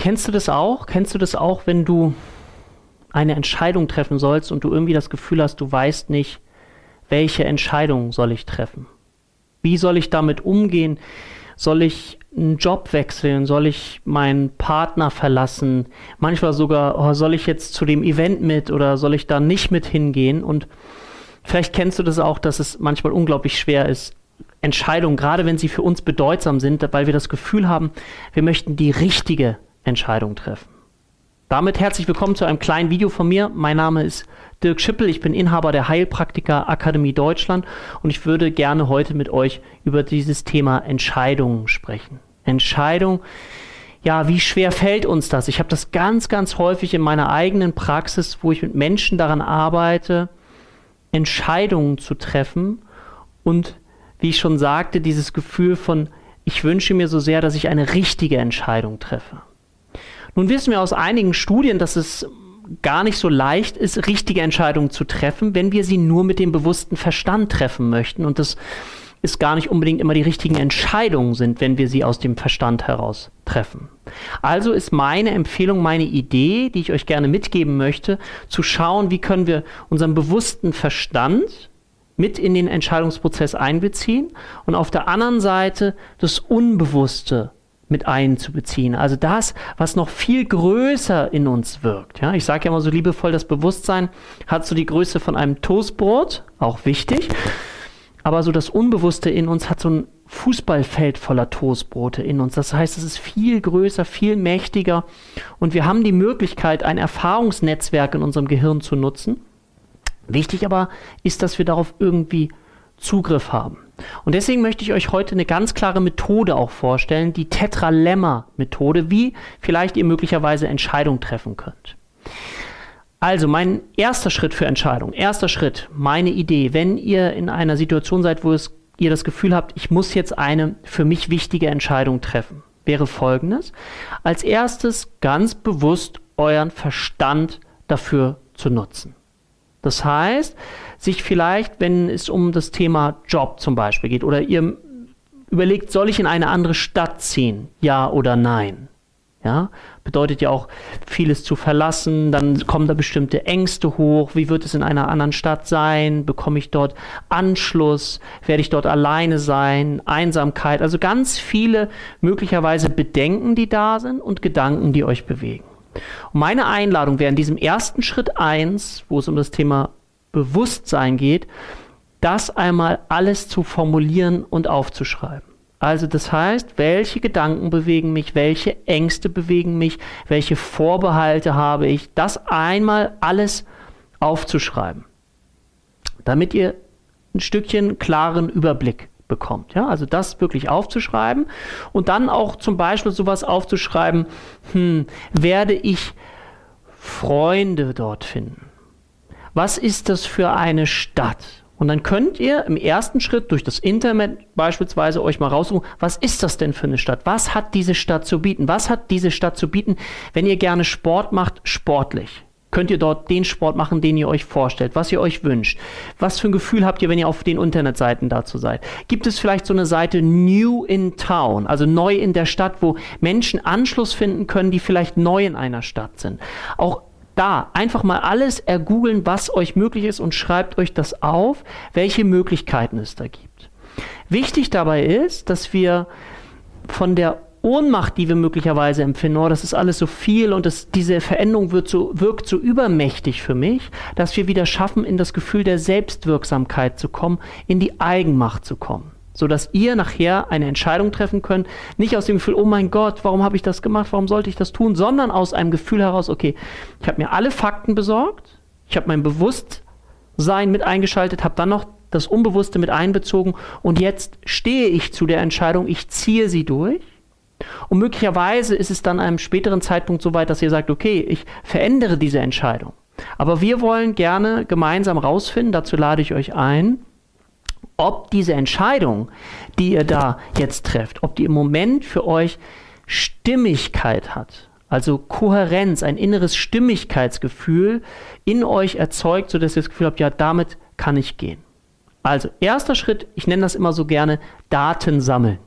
Kennst du das auch? Kennst du das auch, wenn du eine Entscheidung treffen sollst und du irgendwie das Gefühl hast, du weißt nicht, welche Entscheidung soll ich treffen? Wie soll ich damit umgehen? Soll ich einen Job wechseln? Soll ich meinen Partner verlassen? Manchmal sogar, oh, soll ich jetzt zu dem Event mit oder soll ich da nicht mit hingehen? Und vielleicht kennst du das auch, dass es manchmal unglaublich schwer ist, Entscheidungen, gerade wenn sie für uns bedeutsam sind, weil wir das Gefühl haben, wir möchten die richtige Entscheidung treffen. Damit herzlich willkommen zu einem kleinen Video von mir. Mein Name ist Dirk Schippel, ich bin Inhaber der Heilpraktiker Akademie Deutschland und ich würde gerne heute mit euch über dieses Thema Entscheidungen sprechen. Entscheidung, ja, wie schwer fällt uns das? Ich habe das ganz, ganz häufig in meiner eigenen Praxis, wo ich mit Menschen daran arbeite, Entscheidungen zu treffen und wie ich schon sagte, dieses Gefühl von, ich wünsche mir so sehr, dass ich eine richtige Entscheidung treffe. Nun wissen wir aus einigen Studien, dass es gar nicht so leicht ist, richtige Entscheidungen zu treffen, wenn wir sie nur mit dem bewussten Verstand treffen möchten. Und das ist gar nicht unbedingt immer die richtigen Entscheidungen sind, wenn wir sie aus dem Verstand heraus treffen. Also ist meine Empfehlung, meine Idee, die ich euch gerne mitgeben möchte, zu schauen, wie können wir unseren bewussten Verstand mit in den Entscheidungsprozess einbeziehen und auf der anderen Seite das Unbewusste mit einzubeziehen. Also das, was noch viel größer in uns wirkt. Ja, ich sage ja immer so liebevoll, das Bewusstsein hat so die Größe von einem Toastbrot, auch wichtig. Aber so das Unbewusste in uns hat so ein Fußballfeld voller Toastbrote in uns. Das heißt, es ist viel größer, viel mächtiger und wir haben die Möglichkeit, ein Erfahrungsnetzwerk in unserem Gehirn zu nutzen. Wichtig aber ist, dass wir darauf irgendwie Zugriff haben. Und deswegen möchte ich euch heute eine ganz klare Methode auch vorstellen, die Tetralemma-Methode, wie vielleicht ihr möglicherweise Entscheidungen treffen könnt. Also mein erster Schritt für Entscheidung, erster Schritt, meine Idee, wenn ihr in einer Situation seid, wo es, ihr das Gefühl habt, ich muss jetzt eine für mich wichtige Entscheidung treffen, wäre folgendes. Als erstes ganz bewusst euren Verstand dafür zu nutzen. Das heißt, sich vielleicht, wenn es um das Thema Job zum Beispiel geht oder ihr überlegt, soll ich in eine andere Stadt ziehen? Ja oder nein? Ja, bedeutet ja auch vieles zu verlassen, dann kommen da bestimmte Ängste hoch. Wie wird es in einer anderen Stadt sein? Bekomme ich dort Anschluss? Werde ich dort alleine sein? Einsamkeit? Also ganz viele möglicherweise Bedenken, die da sind und Gedanken, die euch bewegen. Und meine Einladung wäre in diesem ersten Schritt 1, wo es um das Thema Bewusstsein geht, das einmal alles zu formulieren und aufzuschreiben. Also das heißt, welche Gedanken bewegen mich, welche Ängste bewegen mich, welche Vorbehalte habe ich, das einmal alles aufzuschreiben, damit ihr ein Stückchen klaren Überblick bekommt. Ja? Also das wirklich aufzuschreiben und dann auch zum Beispiel sowas aufzuschreiben, hm, werde ich Freunde dort finden? Was ist das für eine Stadt? Und dann könnt ihr im ersten Schritt durch das Internet beispielsweise euch mal raussuchen, was ist das denn für eine Stadt? Was hat diese Stadt zu bieten? Was hat diese Stadt zu bieten, wenn ihr gerne Sport macht, sportlich? Könnt ihr dort den Sport machen, den ihr euch vorstellt, was ihr euch wünscht. Was für ein Gefühl habt ihr, wenn ihr auf den Internetseiten dazu seid? Gibt es vielleicht so eine Seite New in Town, also neu in der Stadt, wo Menschen Anschluss finden können, die vielleicht neu in einer Stadt sind? Auch da einfach mal alles ergoogeln, was euch möglich ist und schreibt euch das auf, welche Möglichkeiten es da gibt. Wichtig dabei ist, dass wir von der Ohnmacht, die wir möglicherweise empfinden, oh, das ist alles so viel und das, diese Veränderung wird so, wirkt so übermächtig für mich, dass wir wieder schaffen, in das Gefühl der Selbstwirksamkeit zu kommen, in die Eigenmacht zu kommen. Sodass ihr nachher eine Entscheidung treffen könnt, nicht aus dem Gefühl, oh mein Gott, warum habe ich das gemacht, warum sollte ich das tun, sondern aus einem Gefühl heraus, okay, ich habe mir alle Fakten besorgt, ich habe mein Bewusstsein mit eingeschaltet, habe dann noch das Unbewusste mit einbezogen und jetzt stehe ich zu der Entscheidung, ich ziehe sie durch und möglicherweise ist es dann einem späteren Zeitpunkt so weit, dass ihr sagt, okay, ich verändere diese Entscheidung. Aber wir wollen gerne gemeinsam rausfinden, dazu lade ich euch ein, ob diese Entscheidung, die ihr da jetzt trefft, ob die im Moment für euch Stimmigkeit hat. Also Kohärenz, ein inneres Stimmigkeitsgefühl in euch erzeugt, sodass ihr das Gefühl habt, ja, damit kann ich gehen. Also erster Schritt, ich nenne das immer so gerne Daten sammeln.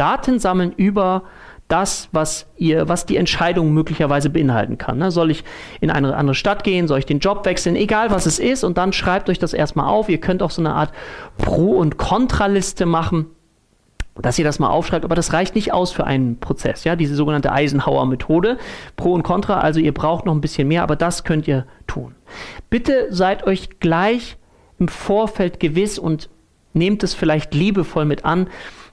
Daten sammeln über das, was ihr, was die Entscheidung möglicherweise beinhalten kann. Ne? Soll ich in eine andere Stadt gehen? Soll ich den Job wechseln? Egal was es ist. Und dann schreibt euch das erstmal auf. Ihr könnt auch so eine Art Pro- und Kontraliste machen dass ihr das mal aufschreibt, aber das reicht nicht aus für einen Prozess, ja, diese sogenannte Eisenhower-Methode, Pro und Contra, also ihr braucht noch ein bisschen mehr, aber das könnt ihr tun. Bitte seid euch gleich im Vorfeld gewiss und nehmt es vielleicht liebevoll mit an,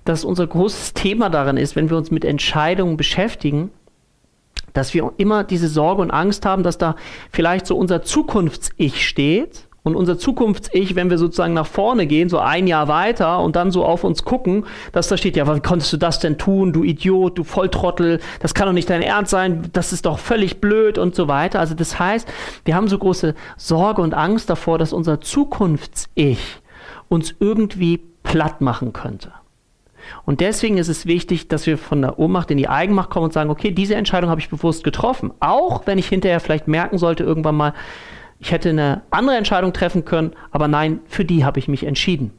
dass unser großes Thema daran ist, wenn wir uns mit Entscheidungen beschäftigen, dass wir immer diese Sorge und Angst haben, dass da vielleicht so unser Zukunfts-Ich steht und unser Zukunfts-Ich, wenn wir sozusagen nach vorne gehen, so ein Jahr weiter und dann so auf uns gucken, dass da steht, ja, wann konntest du das denn tun, du Idiot, du Volltrottel, das kann doch nicht dein Ernst sein, das ist doch völlig blöd und so weiter. Also das heißt, wir haben so große Sorge und Angst davor, dass unser Zukunfts-Ich uns irgendwie platt machen könnte. Und deswegen ist es wichtig, dass wir von der Ohnmacht in die Eigenmacht kommen und sagen, okay, diese Entscheidung habe ich bewusst getroffen. Auch wenn ich hinterher vielleicht merken sollte, irgendwann mal, ich hätte eine andere Entscheidung treffen können, aber nein, für die habe ich mich entschieden.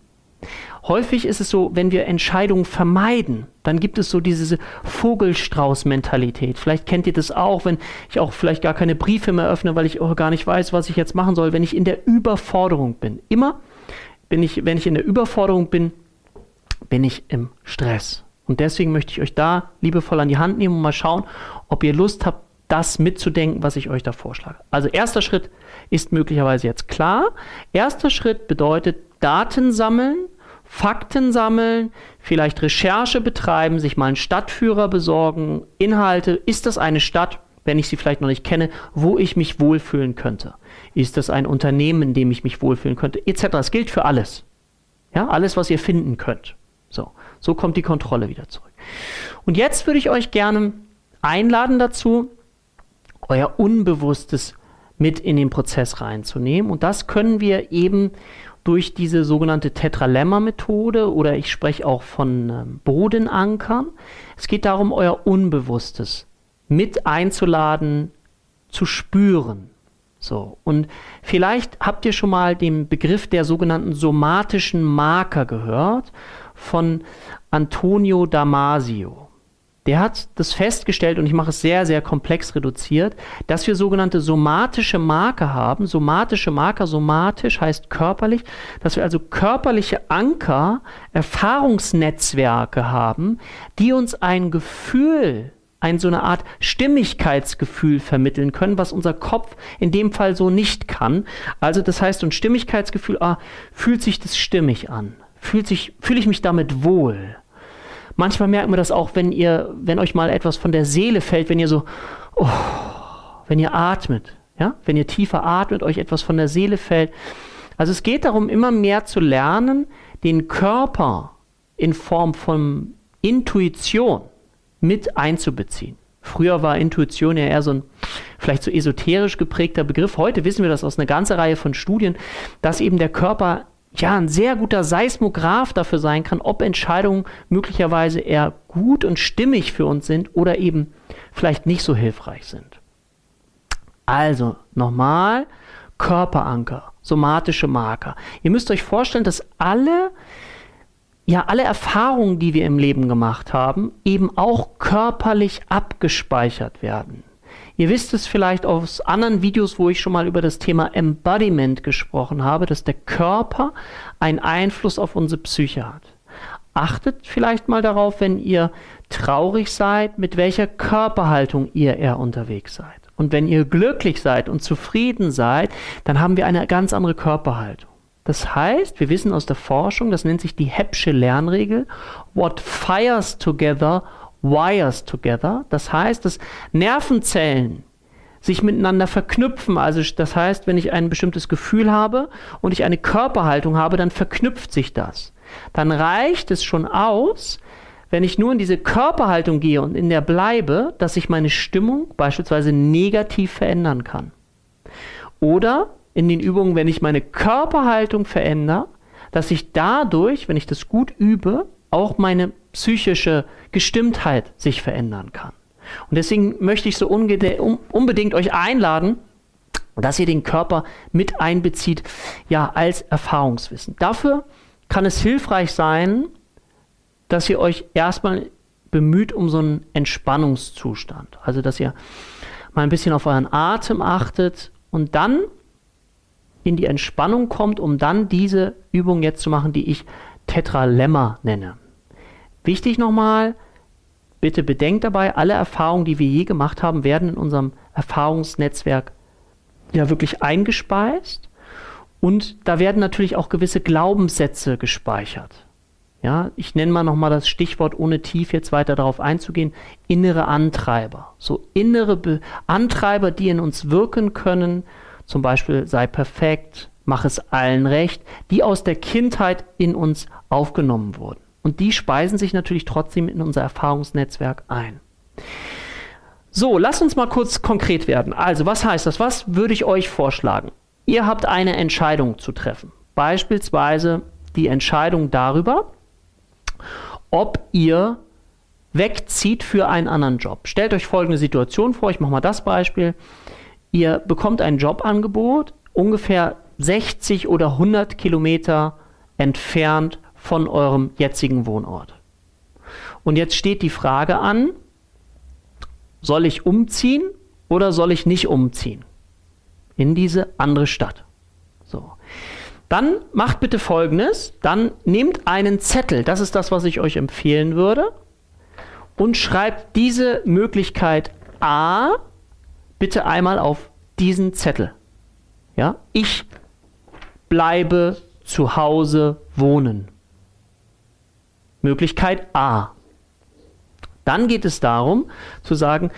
Häufig ist es so, wenn wir Entscheidungen vermeiden, dann gibt es so diese Vogelstrauß-Mentalität. Vielleicht kennt ihr das auch, wenn ich auch vielleicht gar keine Briefe mehr öffne, weil ich auch gar nicht weiß, was ich jetzt machen soll, wenn ich in der Überforderung bin. Immer bin ich, wenn ich in der Überforderung bin, bin ich im Stress. Und deswegen möchte ich euch da liebevoll an die Hand nehmen und mal schauen, ob ihr Lust habt, das mitzudenken, was ich euch da vorschlage. Also erster Schritt ist möglicherweise jetzt klar. Erster Schritt bedeutet Daten sammeln, Fakten sammeln, vielleicht Recherche betreiben, sich mal einen Stadtführer besorgen, Inhalte. Ist das eine Stadt, wenn ich sie vielleicht noch nicht kenne, wo ich mich wohlfühlen könnte? Ist das ein Unternehmen, in dem ich mich wohlfühlen könnte? Etc. Es gilt für alles. Ja, alles, was ihr finden könnt. So, so kommt die Kontrolle wieder zurück. Und jetzt würde ich euch gerne einladen dazu, euer Unbewusstes mit in den Prozess reinzunehmen. Und das können wir eben durch diese sogenannte Tetralemma-Methode oder ich spreche auch von ähm, Bodenankern. Es geht darum, euer Unbewusstes mit einzuladen, zu spüren. So, und vielleicht habt ihr schon mal den Begriff der sogenannten somatischen Marker gehört von Antonio Damasio der hat das festgestellt, und ich mache es sehr, sehr komplex reduziert, dass wir sogenannte somatische Marker haben. Somatische Marker, somatisch heißt körperlich, dass wir also körperliche Anker, Erfahrungsnetzwerke haben, die uns ein Gefühl ein so eine Art Stimmigkeitsgefühl vermitteln können, was unser Kopf in dem Fall so nicht kann. Also das heißt, ein Stimmigkeitsgefühl, ah, fühlt sich das stimmig an? Fühlt sich, fühle ich mich damit wohl? Manchmal merkt man das auch, wenn ihr, wenn euch mal etwas von der Seele fällt, wenn ihr so, oh, wenn ihr atmet, ja, wenn ihr tiefer atmet, euch etwas von der Seele fällt. Also es geht darum, immer mehr zu lernen, den Körper in Form von Intuition mit einzubeziehen. Früher war Intuition ja eher so ein vielleicht so esoterisch geprägter Begriff. Heute wissen wir das aus einer ganzen Reihe von Studien, dass eben der Körper ja, ein sehr guter Seismograph dafür sein kann, ob Entscheidungen möglicherweise eher gut und stimmig für uns sind oder eben vielleicht nicht so hilfreich sind. Also nochmal, Körperanker, somatische Marker. Ihr müsst euch vorstellen, dass alle, ja, alle Erfahrungen, die wir im Leben gemacht haben, eben auch körperlich abgespeichert werden. Ihr wisst es vielleicht aus anderen Videos, wo ich schon mal über das Thema Embodiment gesprochen habe, dass der Körper einen Einfluss auf unsere Psyche hat. Achtet vielleicht mal darauf, wenn ihr traurig seid, mit welcher Körperhaltung ihr eher unterwegs seid. Und wenn ihr glücklich seid und zufrieden seid, dann haben wir eine ganz andere Körperhaltung. Das heißt, wir wissen aus der Forschung, das nennt sich die Heppsche Lernregel, what fires together wires together. Das heißt, dass Nervenzellen sich miteinander verknüpfen. Also das heißt, wenn ich ein bestimmtes Gefühl habe und ich eine Körperhaltung habe, dann verknüpft sich das. Dann reicht es schon aus, wenn ich nur in diese Körperhaltung gehe und in der bleibe, dass sich meine Stimmung beispielsweise negativ verändern kann. Oder in den Übungen, wenn ich meine Körperhaltung verändere, dass ich dadurch, wenn ich das gut übe, auch meine psychische Gestimmtheit sich verändern kann. Und deswegen möchte ich so unbedingt euch einladen, dass ihr den Körper mit einbezieht, ja, als Erfahrungswissen. Dafür kann es hilfreich sein, dass ihr euch erstmal bemüht um so einen Entspannungszustand. Also, dass ihr mal ein bisschen auf euren Atem achtet und dann in die Entspannung kommt, um dann diese Übung jetzt zu machen, die ich Tetralemma nenne. Wichtig nochmal, bitte bedenkt dabei, alle Erfahrungen, die wir je gemacht haben, werden in unserem Erfahrungsnetzwerk ja wirklich eingespeist und da werden natürlich auch gewisse Glaubenssätze gespeichert. Ja, ich nenne mal nochmal das Stichwort, ohne tief jetzt weiter darauf einzugehen, innere Antreiber. So innere Be Antreiber, die in uns wirken können, zum Beispiel sei perfekt, mach es allen recht, die aus der Kindheit in uns aufgenommen wurden. Und die speisen sich natürlich trotzdem in unser Erfahrungsnetzwerk ein. So, lass uns mal kurz konkret werden. Also, was heißt das? Was würde ich euch vorschlagen? Ihr habt eine Entscheidung zu treffen. Beispielsweise die Entscheidung darüber, ob ihr wegzieht für einen anderen Job. Stellt euch folgende Situation vor, ich mache mal das Beispiel. Ihr bekommt ein Jobangebot ungefähr 60 oder 100 Kilometer entfernt von eurem jetzigen Wohnort. Und jetzt steht die Frage an, soll ich umziehen oder soll ich nicht umziehen in diese andere Stadt? So. Dann macht bitte Folgendes, dann nehmt einen Zettel, das ist das, was ich euch empfehlen würde, und schreibt diese Möglichkeit A bitte einmal auf diesen Zettel. Ja, ich bleibe zu Hause wohnen. Möglichkeit A. Dann geht es darum zu sagen,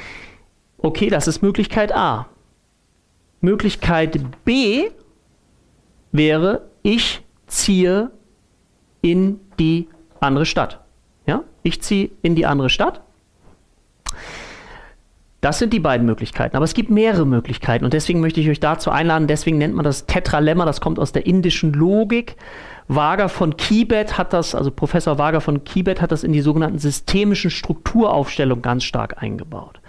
okay, das ist Möglichkeit A. Möglichkeit B wäre, ich ziehe in die andere Stadt. Ja? Ich ziehe in die andere Stadt. Das sind die beiden Möglichkeiten. Aber es gibt mehrere Möglichkeiten und deswegen möchte ich euch dazu einladen. Deswegen nennt man das Tetralemma. Das kommt aus der indischen Logik. Wager von Kibet hat das, also Professor Wager von Kibet hat das in die sogenannten systemischen Strukturaufstellungen ganz stark eingebaut.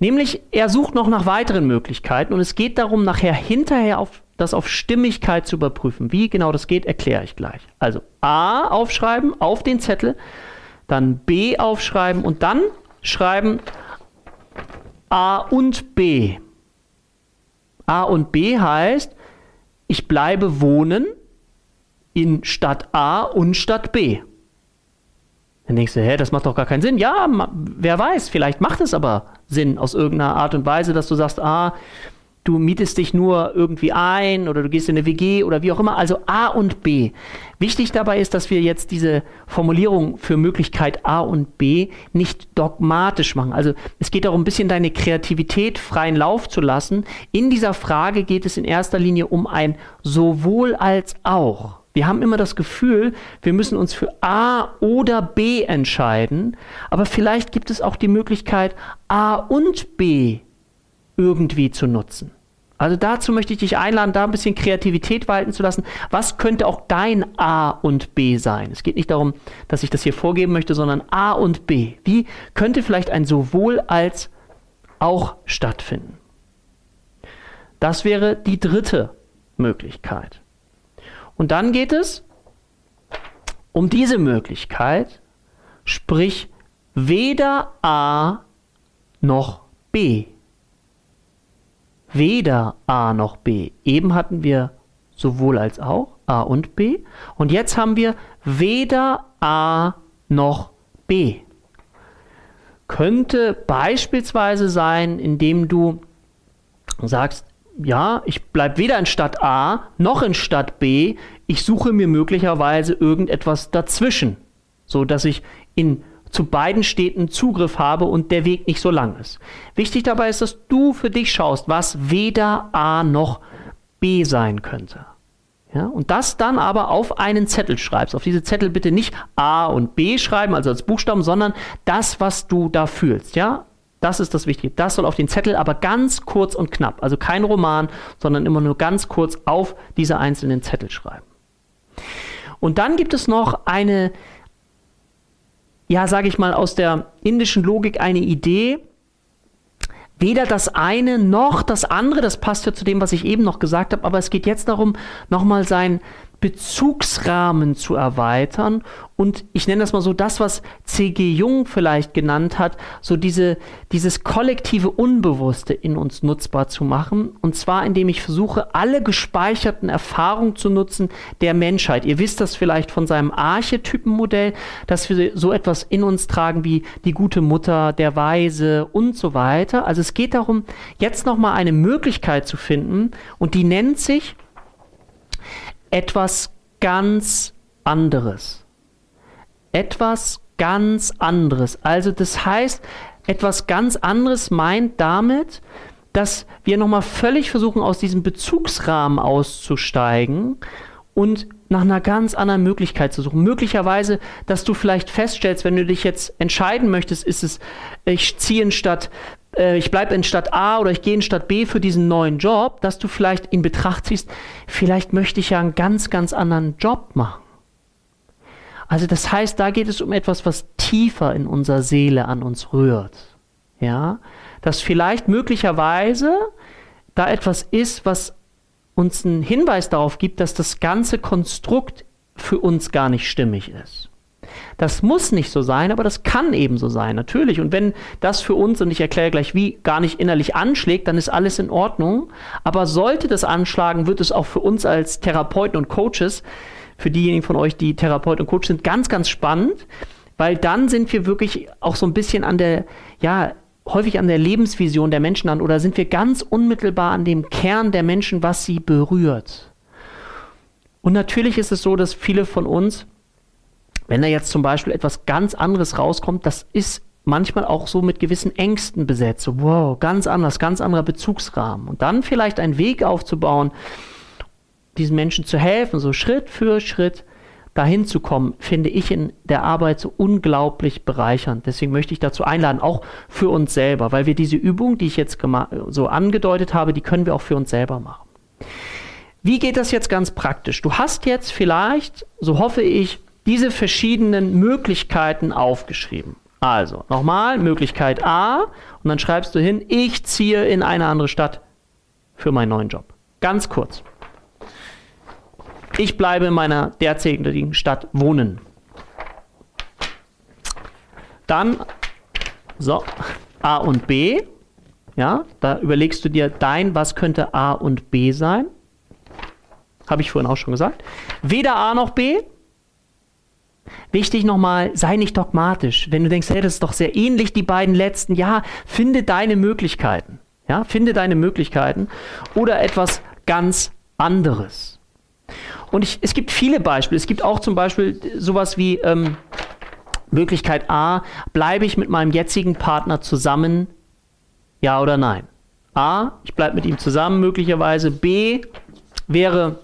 Nämlich, er sucht noch nach weiteren Möglichkeiten und es geht darum, nachher hinterher auf das auf Stimmigkeit zu überprüfen. Wie genau das geht, erkläre ich gleich. Also A aufschreiben auf den Zettel, dann B aufschreiben und dann schreiben A und B. A und B heißt, ich bleibe wohnen in Stadt A und Stadt B. Dann denkst du, hä, das macht doch gar keinen Sinn. Ja, wer weiß, vielleicht macht es aber Sinn aus irgendeiner Art und Weise, dass du sagst, ah, du mietest dich nur irgendwie ein oder du gehst in eine WG oder wie auch immer. Also A und B. Wichtig dabei ist, dass wir jetzt diese Formulierung für Möglichkeit A und B nicht dogmatisch machen. Also es geht darum, ein bisschen deine Kreativität freien Lauf zu lassen. In dieser Frage geht es in erster Linie um ein sowohl als auch. Wir haben immer das Gefühl, wir müssen uns für A oder B entscheiden, aber vielleicht gibt es auch die Möglichkeit, A und B irgendwie zu nutzen. Also dazu möchte ich dich einladen, da ein bisschen Kreativität walten zu lassen. Was könnte auch dein A und B sein? Es geht nicht darum, dass ich das hier vorgeben möchte, sondern A und B. Wie könnte vielleicht ein sowohl als auch stattfinden? Das wäre die dritte Möglichkeit. Und dann geht es um diese Möglichkeit, sprich weder A noch B weder A noch B. Eben hatten wir sowohl als auch A und B. Und jetzt haben wir weder A noch B. Könnte beispielsweise sein, indem du sagst, ja, ich bleibe weder in Stadt A noch in Stadt B. Ich suche mir möglicherweise irgendetwas dazwischen, so dass ich in zu beiden Städten Zugriff habe und der Weg nicht so lang ist. Wichtig dabei ist, dass du für dich schaust, was weder A noch B sein könnte. Ja, und das dann aber auf einen Zettel schreibst. Auf diese Zettel bitte nicht A und B schreiben, also als Buchstaben, sondern das, was du da fühlst. Ja, das ist das Wichtige. Das soll auf den Zettel, aber ganz kurz und knapp. Also kein Roman, sondern immer nur ganz kurz auf diese einzelnen Zettel schreiben. Und dann gibt es noch eine ja, sage ich mal, aus der indischen Logik eine Idee. Weder das eine noch das andere, das passt ja zu dem, was ich eben noch gesagt habe, aber es geht jetzt darum, nochmal sein Bezugsrahmen zu erweitern und ich nenne das mal so das, was C.G. Jung vielleicht genannt hat, so diese, dieses kollektive Unbewusste in uns nutzbar zu machen. Und zwar, indem ich versuche, alle gespeicherten Erfahrungen zu nutzen der Menschheit. Ihr wisst das vielleicht von seinem Archetypenmodell, dass wir so etwas in uns tragen wie die gute Mutter, der Weise und so weiter. Also es geht darum, jetzt nochmal eine Möglichkeit zu finden und die nennt sich etwas ganz anderes. Etwas ganz anderes. Also das heißt, etwas ganz anderes meint damit, dass wir nochmal völlig versuchen, aus diesem Bezugsrahmen auszusteigen und nach einer ganz anderen Möglichkeit zu suchen. Möglicherweise, dass du vielleicht feststellst, wenn du dich jetzt entscheiden möchtest, ist es, ich ziehe in Stadt äh, ich bleibe in Stadt A oder ich gehe in Stadt B für diesen neuen Job, dass du vielleicht in Betracht ziehst, vielleicht möchte ich ja einen ganz, ganz anderen Job machen. Also das heißt, da geht es um etwas, was tiefer in unserer Seele an uns rührt. Ja, dass vielleicht möglicherweise da etwas ist, was uns einen Hinweis darauf gibt, dass das ganze Konstrukt für uns gar nicht stimmig ist. Das muss nicht so sein, aber das kann eben so sein, natürlich. Und wenn das für uns, und ich erkläre gleich wie, gar nicht innerlich anschlägt, dann ist alles in Ordnung. Aber sollte das anschlagen, wird es auch für uns als Therapeuten und Coaches, für diejenigen von euch, die Therapeuten und Coaches sind, ganz, ganz spannend, weil dann sind wir wirklich auch so ein bisschen an der, ja, häufig an der Lebensvision der Menschen an oder sind wir ganz unmittelbar an dem Kern der Menschen, was sie berührt. Und natürlich ist es so, dass viele von uns wenn da jetzt zum Beispiel etwas ganz anderes rauskommt, das ist manchmal auch so mit gewissen Ängsten besetzt. So, wow, ganz anders, ganz anderer Bezugsrahmen. Und dann vielleicht einen Weg aufzubauen, diesen Menschen zu helfen, so Schritt für Schritt dahin zu kommen, finde ich in der Arbeit so unglaublich bereichernd. Deswegen möchte ich dazu einladen, auch für uns selber, weil wir diese Übung, die ich jetzt so angedeutet habe, die können wir auch für uns selber machen. Wie geht das jetzt ganz praktisch? Du hast jetzt vielleicht, so hoffe ich, diese verschiedenen Möglichkeiten aufgeschrieben. Also, nochmal, Möglichkeit A und dann schreibst du hin, ich ziehe in eine andere Stadt für meinen neuen Job. Ganz kurz. Ich bleibe in meiner derzeitigen Stadt wohnen. Dann, so, A und B. Ja, da überlegst du dir dein, was könnte A und B sein. Habe ich vorhin auch schon gesagt. Weder A noch B, Wichtig nochmal, sei nicht dogmatisch. Wenn du denkst, hey, das ist doch sehr ähnlich, die beiden letzten, ja, finde deine Möglichkeiten. Ja, finde deine Möglichkeiten oder etwas ganz anderes. Und ich, es gibt viele Beispiele. Es gibt auch zum Beispiel sowas wie ähm, Möglichkeit A, bleibe ich mit meinem jetzigen Partner zusammen, ja oder nein? A, ich bleibe mit ihm zusammen möglicherweise. B wäre,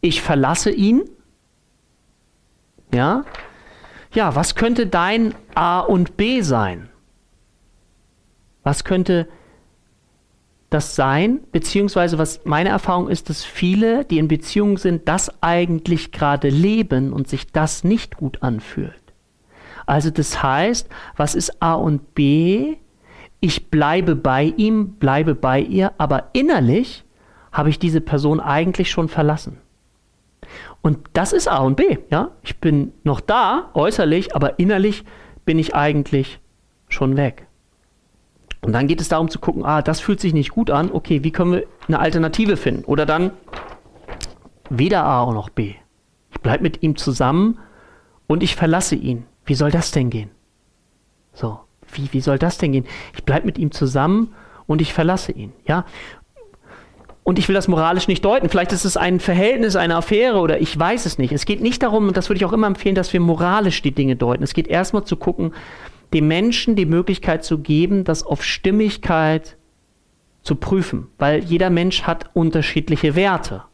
ich verlasse ihn. Ja? Ja, was könnte dein A und B sein? Was könnte das sein? Beziehungsweise, was meine Erfahrung ist, dass viele, die in Beziehungen sind, das eigentlich gerade leben und sich das nicht gut anfühlt. Also das heißt, was ist A und B? Ich bleibe bei ihm, bleibe bei ihr, aber innerlich habe ich diese Person eigentlich schon verlassen. Und das ist A und B. Ja? Ich bin noch da, äußerlich, aber innerlich bin ich eigentlich schon weg. Und dann geht es darum zu gucken, ah, das fühlt sich nicht gut an, okay, wie können wir eine Alternative finden? Oder dann weder A noch B. Ich bleibe mit ihm zusammen und ich verlasse ihn. Wie soll das denn gehen? So, wie, wie soll das denn gehen? Ich bleibe mit ihm zusammen und ich verlasse ihn. Ja, und ich will das moralisch nicht deuten. Vielleicht ist es ein Verhältnis, eine Affäre oder ich weiß es nicht. Es geht nicht darum, und das würde ich auch immer empfehlen, dass wir moralisch die Dinge deuten. Es geht erstmal zu gucken, dem Menschen die Möglichkeit zu geben, das auf Stimmigkeit zu prüfen. Weil jeder Mensch hat unterschiedliche Werte.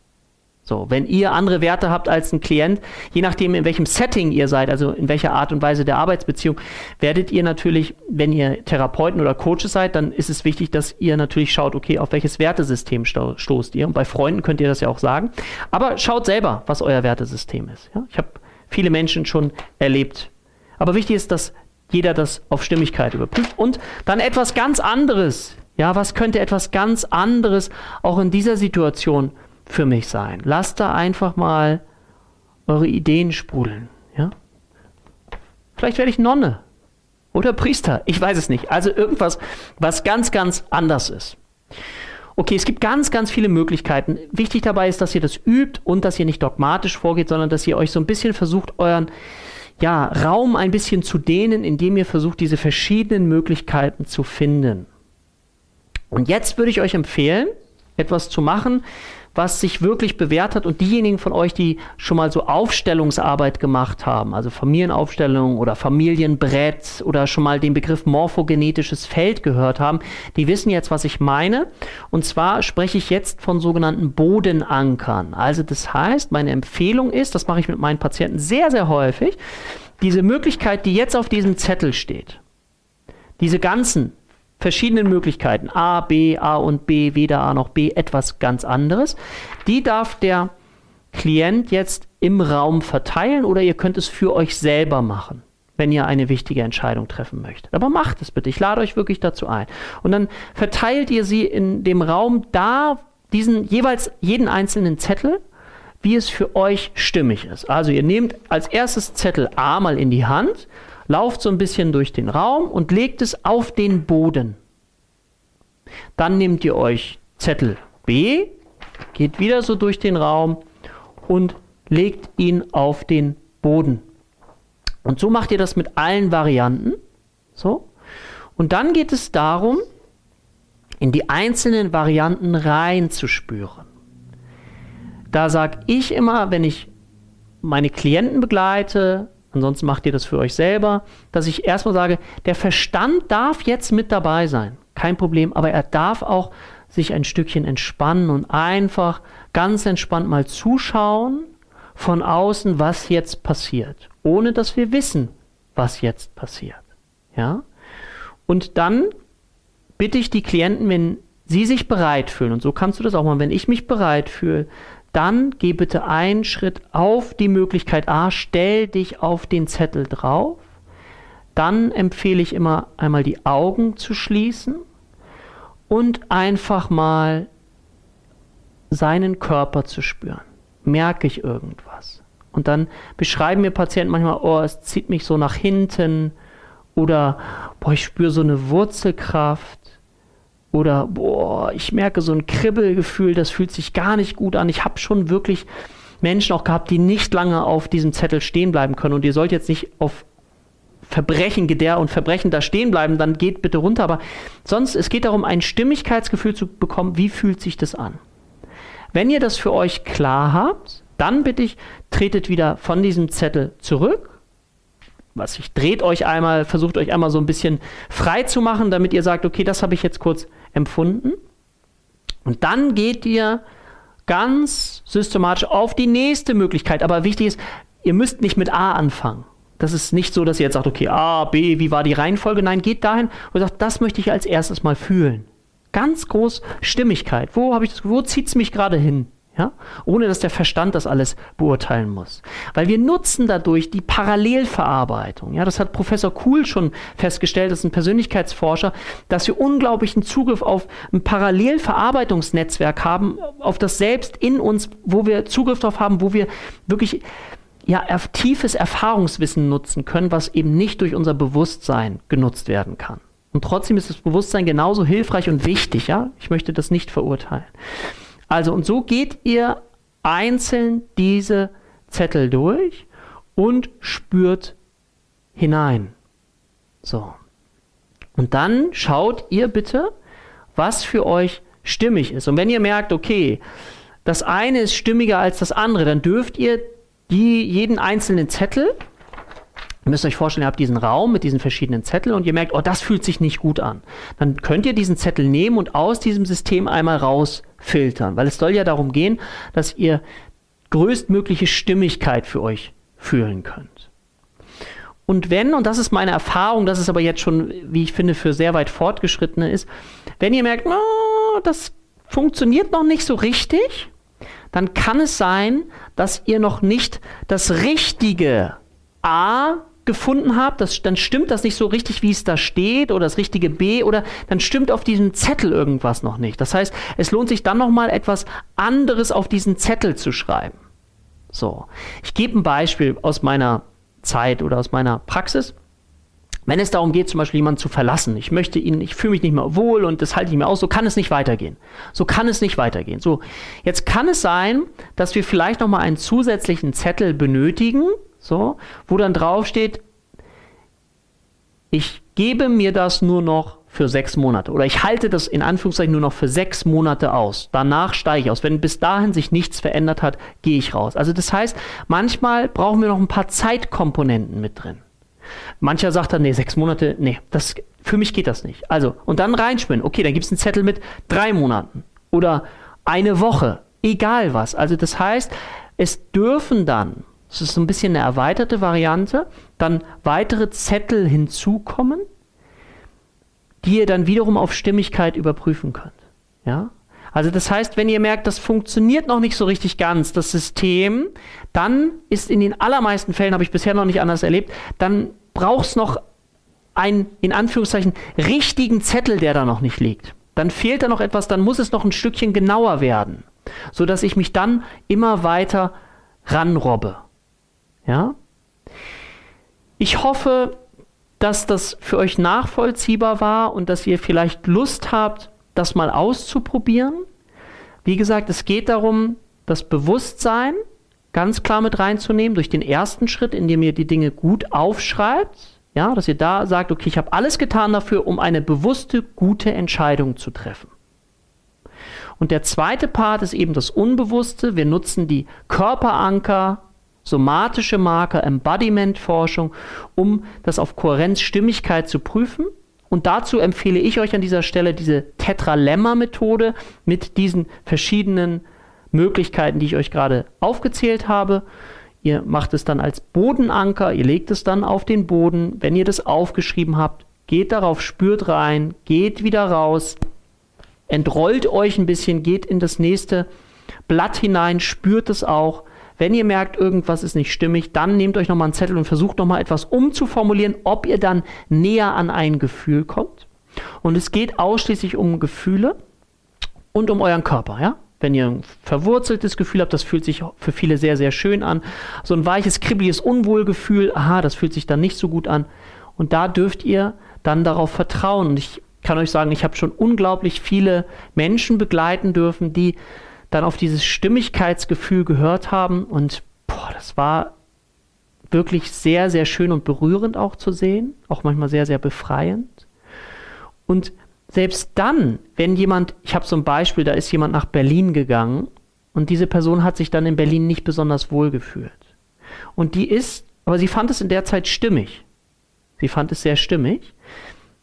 So, wenn ihr andere Werte habt als ein Klient, je nachdem, in welchem Setting ihr seid, also in welcher Art und Weise der Arbeitsbeziehung, werdet ihr natürlich, wenn ihr Therapeuten oder Coaches seid, dann ist es wichtig, dass ihr natürlich schaut, okay, auf welches Wertesystem sto stoßt ihr. Und bei Freunden könnt ihr das ja auch sagen. Aber schaut selber, was euer Wertesystem ist. Ja? Ich habe viele Menschen schon erlebt. Aber wichtig ist, dass jeder das auf Stimmigkeit überprüft. Und dann etwas ganz anderes. Ja, was könnte etwas ganz anderes auch in dieser Situation für mich sein. Lasst da einfach mal eure Ideen sprudeln. Ja? Vielleicht werde ich Nonne oder Priester. Ich weiß es nicht. Also irgendwas, was ganz, ganz anders ist. Okay, es gibt ganz, ganz viele Möglichkeiten. Wichtig dabei ist, dass ihr das übt und dass ihr nicht dogmatisch vorgeht, sondern dass ihr euch so ein bisschen versucht, euren ja, Raum ein bisschen zu dehnen, indem ihr versucht, diese verschiedenen Möglichkeiten zu finden. Und jetzt würde ich euch empfehlen, etwas zu machen, was sich wirklich bewährt hat und diejenigen von euch, die schon mal so Aufstellungsarbeit gemacht haben, also Familienaufstellung oder Familienbrett oder schon mal den Begriff morphogenetisches Feld gehört haben, die wissen jetzt, was ich meine. Und zwar spreche ich jetzt von sogenannten Bodenankern. Also das heißt, meine Empfehlung ist, das mache ich mit meinen Patienten sehr, sehr häufig, diese Möglichkeit, die jetzt auf diesem Zettel steht, diese ganzen verschiedenen Möglichkeiten, A, B, A und B, weder A noch B, etwas ganz anderes. Die darf der Klient jetzt im Raum verteilen oder ihr könnt es für euch selber machen, wenn ihr eine wichtige Entscheidung treffen möchtet. Aber macht es bitte, ich lade euch wirklich dazu ein. Und dann verteilt ihr sie in dem Raum da, diesen jeweils jeden einzelnen Zettel, wie es für euch stimmig ist. Also ihr nehmt als erstes Zettel A mal in die Hand lauft so ein bisschen durch den Raum und legt es auf den Boden. Dann nehmt ihr euch Zettel B, geht wieder so durch den Raum und legt ihn auf den Boden. Und so macht ihr das mit allen Varianten. So. Und dann geht es darum, in die einzelnen Varianten reinzuspüren. Da sage ich immer, wenn ich meine Klienten begleite, ansonsten macht ihr das für euch selber, dass ich erstmal sage, der Verstand darf jetzt mit dabei sein. Kein Problem, aber er darf auch sich ein Stückchen entspannen und einfach ganz entspannt mal zuschauen von außen, was jetzt passiert, ohne dass wir wissen, was jetzt passiert. Ja? Und dann bitte ich die Klienten, wenn sie sich bereit fühlen, und so kannst du das auch mal, wenn ich mich bereit fühle, dann geh bitte einen Schritt auf die Möglichkeit A, stell dich auf den Zettel drauf. Dann empfehle ich immer einmal die Augen zu schließen und einfach mal seinen Körper zu spüren. Merke ich irgendwas? Und dann beschreiben mir Patienten manchmal, oh, es zieht mich so nach hinten oder boah, ich spüre so eine Wurzelkraft oder, boah, ich merke so ein Kribbelgefühl, das fühlt sich gar nicht gut an. Ich habe schon wirklich Menschen auch gehabt, die nicht lange auf diesem Zettel stehen bleiben können. Und ihr sollt jetzt nicht auf Verbrechen, Gedär und Verbrechen da stehen bleiben, dann geht bitte runter. Aber sonst, es geht darum, ein Stimmigkeitsgefühl zu bekommen, wie fühlt sich das an. Wenn ihr das für euch klar habt, dann bitte ich, tretet wieder von diesem Zettel zurück was ich, dreht euch einmal, versucht euch einmal so ein bisschen frei zu machen, damit ihr sagt, okay, das habe ich jetzt kurz empfunden. Und dann geht ihr ganz systematisch auf die nächste Möglichkeit. Aber wichtig ist, ihr müsst nicht mit A anfangen. Das ist nicht so, dass ihr jetzt sagt, okay, A, B, wie war die Reihenfolge? Nein, geht dahin und sagt, das möchte ich als erstes mal fühlen. Ganz groß Stimmigkeit. Wo wo zieht es mich gerade hin? Ja? Ohne dass der Verstand das alles beurteilen muss. Weil wir nutzen dadurch die Parallelverarbeitung. Ja? Das hat Professor Kuhl schon festgestellt, das ist ein Persönlichkeitsforscher, dass wir unglaublichen Zugriff auf ein Parallelverarbeitungsnetzwerk haben, auf das selbst in uns, wo wir Zugriff darauf haben, wo wir wirklich ja, tiefes Erfahrungswissen nutzen können, was eben nicht durch unser Bewusstsein genutzt werden kann. Und trotzdem ist das Bewusstsein genauso hilfreich und wichtig, ja? Ich möchte das nicht verurteilen. Also, und so geht ihr einzeln diese Zettel durch und spürt hinein. So. Und dann schaut ihr bitte, was für euch stimmig ist. Und wenn ihr merkt, okay, das eine ist stimmiger als das andere, dann dürft ihr die, jeden einzelnen Zettel Ihr müsst euch vorstellen, ihr habt diesen Raum mit diesen verschiedenen Zetteln und ihr merkt, oh, das fühlt sich nicht gut an. Dann könnt ihr diesen Zettel nehmen und aus diesem System einmal rausfiltern, weil es soll ja darum gehen, dass ihr größtmögliche Stimmigkeit für euch fühlen könnt. Und wenn, und das ist meine Erfahrung, das ist aber jetzt schon, wie ich finde, für sehr weit fortgeschrittene ist, wenn ihr merkt, oh, das funktioniert noch nicht so richtig, dann kann es sein, dass ihr noch nicht das richtige A gefunden habt, das, dann stimmt das nicht so richtig, wie es da steht oder das richtige B oder dann stimmt auf diesem Zettel irgendwas noch nicht. Das heißt, es lohnt sich dann nochmal etwas anderes auf diesen Zettel zu schreiben. So, ich gebe ein Beispiel aus meiner Zeit oder aus meiner Praxis. Wenn es darum geht, zum Beispiel jemanden zu verlassen, ich möchte ihn, ich fühle mich nicht mehr wohl und das halte ich mir aus, so kann es nicht weitergehen. So kann es nicht weitergehen. So, jetzt kann es sein, dass wir vielleicht nochmal einen zusätzlichen Zettel benötigen, so, wo dann draufsteht, ich gebe mir das nur noch für sechs Monate oder ich halte das in Anführungszeichen nur noch für sechs Monate aus. Danach steige ich aus. Wenn bis dahin sich nichts verändert hat, gehe ich raus. Also das heißt, manchmal brauchen wir noch ein paar Zeitkomponenten mit drin. Mancher sagt dann, nee, sechs Monate, nee, das, für mich geht das nicht. Also, und dann reinspinnen. Okay, dann gibt es einen Zettel mit drei Monaten oder eine Woche, egal was. Also das heißt, es dürfen dann das ist so ein bisschen eine erweiterte Variante. Dann weitere Zettel hinzukommen, die ihr dann wiederum auf Stimmigkeit überprüfen könnt. Ja? Also das heißt, wenn ihr merkt, das funktioniert noch nicht so richtig ganz, das System, dann ist in den allermeisten Fällen, habe ich bisher noch nicht anders erlebt, dann braucht es noch einen, in Anführungszeichen, richtigen Zettel, der da noch nicht liegt. Dann fehlt da noch etwas, dann muss es noch ein Stückchen genauer werden, sodass ich mich dann immer weiter ranrobbe. Ja? Ich hoffe, dass das für euch nachvollziehbar war und dass ihr vielleicht Lust habt, das mal auszuprobieren. Wie gesagt, es geht darum, das Bewusstsein ganz klar mit reinzunehmen durch den ersten Schritt, indem ihr die Dinge gut aufschreibt. Ja, dass ihr da sagt, okay, ich habe alles getan dafür, um eine bewusste, gute Entscheidung zu treffen. Und der zweite Part ist eben das Unbewusste. Wir nutzen die Körperanker, somatische Marker, Embodiment-Forschung, um das auf Kohärenz, Stimmigkeit zu prüfen. Und dazu empfehle ich euch an dieser Stelle diese Tetralemma-Methode mit diesen verschiedenen Möglichkeiten, die ich euch gerade aufgezählt habe. Ihr macht es dann als Bodenanker, ihr legt es dann auf den Boden. Wenn ihr das aufgeschrieben habt, geht darauf, spürt rein, geht wieder raus, entrollt euch ein bisschen, geht in das nächste Blatt hinein, spürt es auch wenn ihr merkt, irgendwas ist nicht stimmig, dann nehmt euch nochmal einen Zettel und versucht nochmal etwas umzuformulieren, ob ihr dann näher an ein Gefühl kommt. Und es geht ausschließlich um Gefühle und um euren Körper, ja? Wenn ihr ein verwurzeltes Gefühl habt, das fühlt sich für viele sehr, sehr schön an. So ein weiches, kribbeliges Unwohlgefühl, aha, das fühlt sich dann nicht so gut an. Und da dürft ihr dann darauf vertrauen. Und ich kann euch sagen, ich habe schon unglaublich viele Menschen begleiten dürfen, die dann auf dieses Stimmigkeitsgefühl gehört haben und boah, das war wirklich sehr, sehr schön und berührend auch zu sehen, auch manchmal sehr, sehr befreiend. Und selbst dann, wenn jemand, ich habe so ein Beispiel, da ist jemand nach Berlin gegangen und diese Person hat sich dann in Berlin nicht besonders wohl gefühlt. Und die ist, aber sie fand es in der Zeit stimmig. Sie fand es sehr stimmig,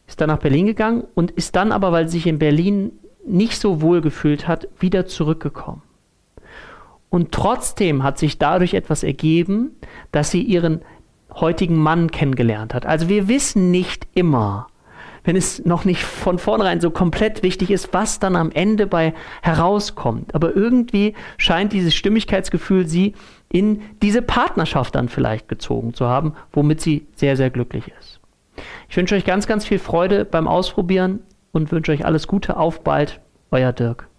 ist dann nach Berlin gegangen und ist dann aber, weil sie sich in Berlin nicht so wohl gefühlt hat, wieder zurückgekommen. Und trotzdem hat sich dadurch etwas ergeben, dass sie ihren heutigen Mann kennengelernt hat. Also wir wissen nicht immer, wenn es noch nicht von vornherein so komplett wichtig ist, was dann am Ende bei herauskommt. Aber irgendwie scheint dieses Stimmigkeitsgefühl sie in diese Partnerschaft dann vielleicht gezogen zu haben, womit sie sehr, sehr glücklich ist. Ich wünsche euch ganz, ganz viel Freude beim Ausprobieren und wünsche euch alles Gute. Auf bald, euer Dirk.